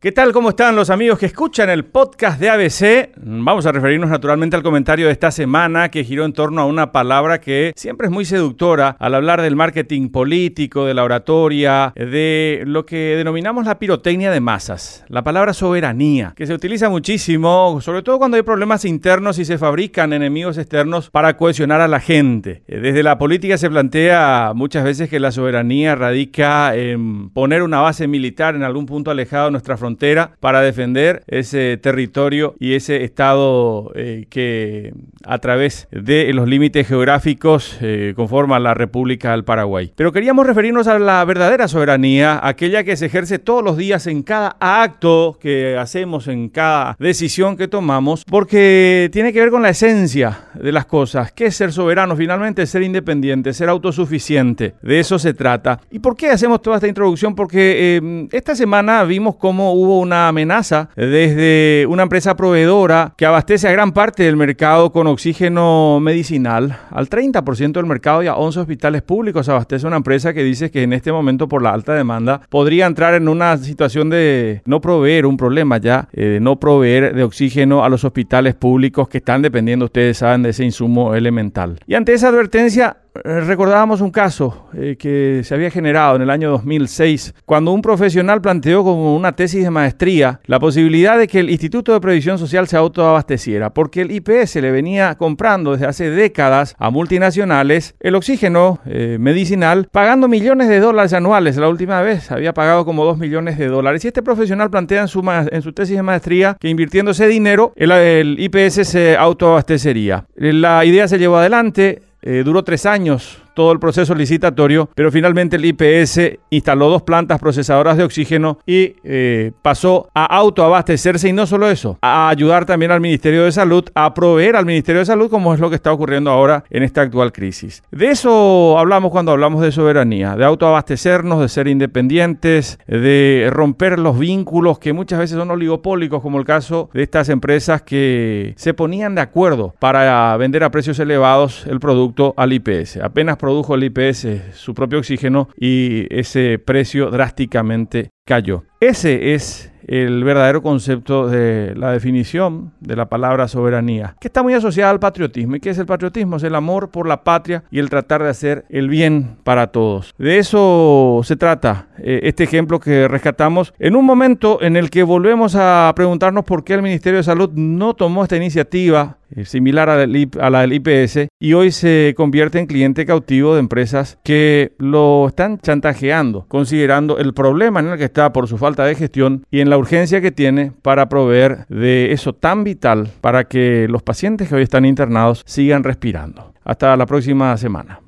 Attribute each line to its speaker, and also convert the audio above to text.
Speaker 1: ¿Qué tal? ¿Cómo están los amigos que escuchan el podcast de ABC? Vamos a referirnos naturalmente al comentario de esta semana que giró en torno a una palabra que siempre es muy seductora al hablar del marketing político, de la oratoria, de lo que denominamos la pirotecnia de masas, la palabra soberanía, que se utiliza muchísimo, sobre todo cuando hay problemas internos y se fabrican enemigos externos para cohesionar a la gente. Desde la política se plantea muchas veces que la soberanía radica en poner una base militar en algún punto alejado de nuestra frontera para defender ese territorio y ese estado eh, que a través de los límites geográficos eh, conforma la República del Paraguay. Pero queríamos referirnos a la verdadera soberanía, aquella que se ejerce todos los días en cada acto que hacemos, en cada decisión que tomamos, porque tiene que ver con la esencia de las cosas. ¿Qué es ser soberano? Finalmente ser independiente, ser autosuficiente. De eso se trata. ¿Y por qué hacemos toda esta introducción? Porque eh, esta semana vimos cómo hubo una amenaza desde una empresa proveedora que abastece a gran parte del mercado con oxígeno medicinal. Al 30% del mercado y a 11 hospitales públicos abastece una empresa que dice que en este momento por la alta demanda podría entrar en una situación de no proveer, un problema ya, eh, de no proveer de oxígeno a los hospitales públicos que están dependiendo, ustedes saben, de ese insumo elemental. Y ante esa advertencia, recordábamos un caso eh, que se había generado en el año 2006, cuando un profesional planteó como una tesis de maestría la posibilidad de que el Instituto de Previsión Social se autoabasteciera, porque el IPS le venía comprando desde hace décadas a multinacionales el oxígeno eh, medicinal, pagando millones de dólares anuales. La última vez había pagado como 2 millones de dólares. Y este profesional plantea en su, en su tesis de maestría que invirtiendo ese dinero, el IPS se autoabastecería. La idea se llevó adelante, eh, duró tres años todo el proceso licitatorio, pero finalmente el IPS instaló dos plantas procesadoras de oxígeno y eh, pasó a autoabastecerse y no solo eso, a ayudar también al Ministerio de Salud, a proveer al Ministerio de Salud como es lo que está ocurriendo ahora en esta actual crisis. De eso hablamos cuando hablamos de soberanía, de autoabastecernos, de ser independientes, de romper los vínculos que muchas veces son oligopólicos, como el caso de estas empresas que se ponían de acuerdo para vender a precios elevados el producto al IPS. Apenas produjo el IPS su propio oxígeno y ese precio drásticamente cayó. Ese es el verdadero concepto de la definición de la palabra soberanía, que está muy asociada al patriotismo. ¿Y qué es el patriotismo? Es el amor por la patria y el tratar de hacer el bien para todos. De eso se trata eh, este ejemplo que rescatamos en un momento en el que volvemos a preguntarnos por qué el Ministerio de Salud no tomó esta iniciativa eh, similar a la, del IPS y hoy se convierte en cliente cautivo de empresas que lo están chantajeando, considerando el problema en el que está por su falta de gestión y en urgencia que tiene para proveer de eso tan vital para que los pacientes que hoy están internados sigan respirando. Hasta la próxima semana.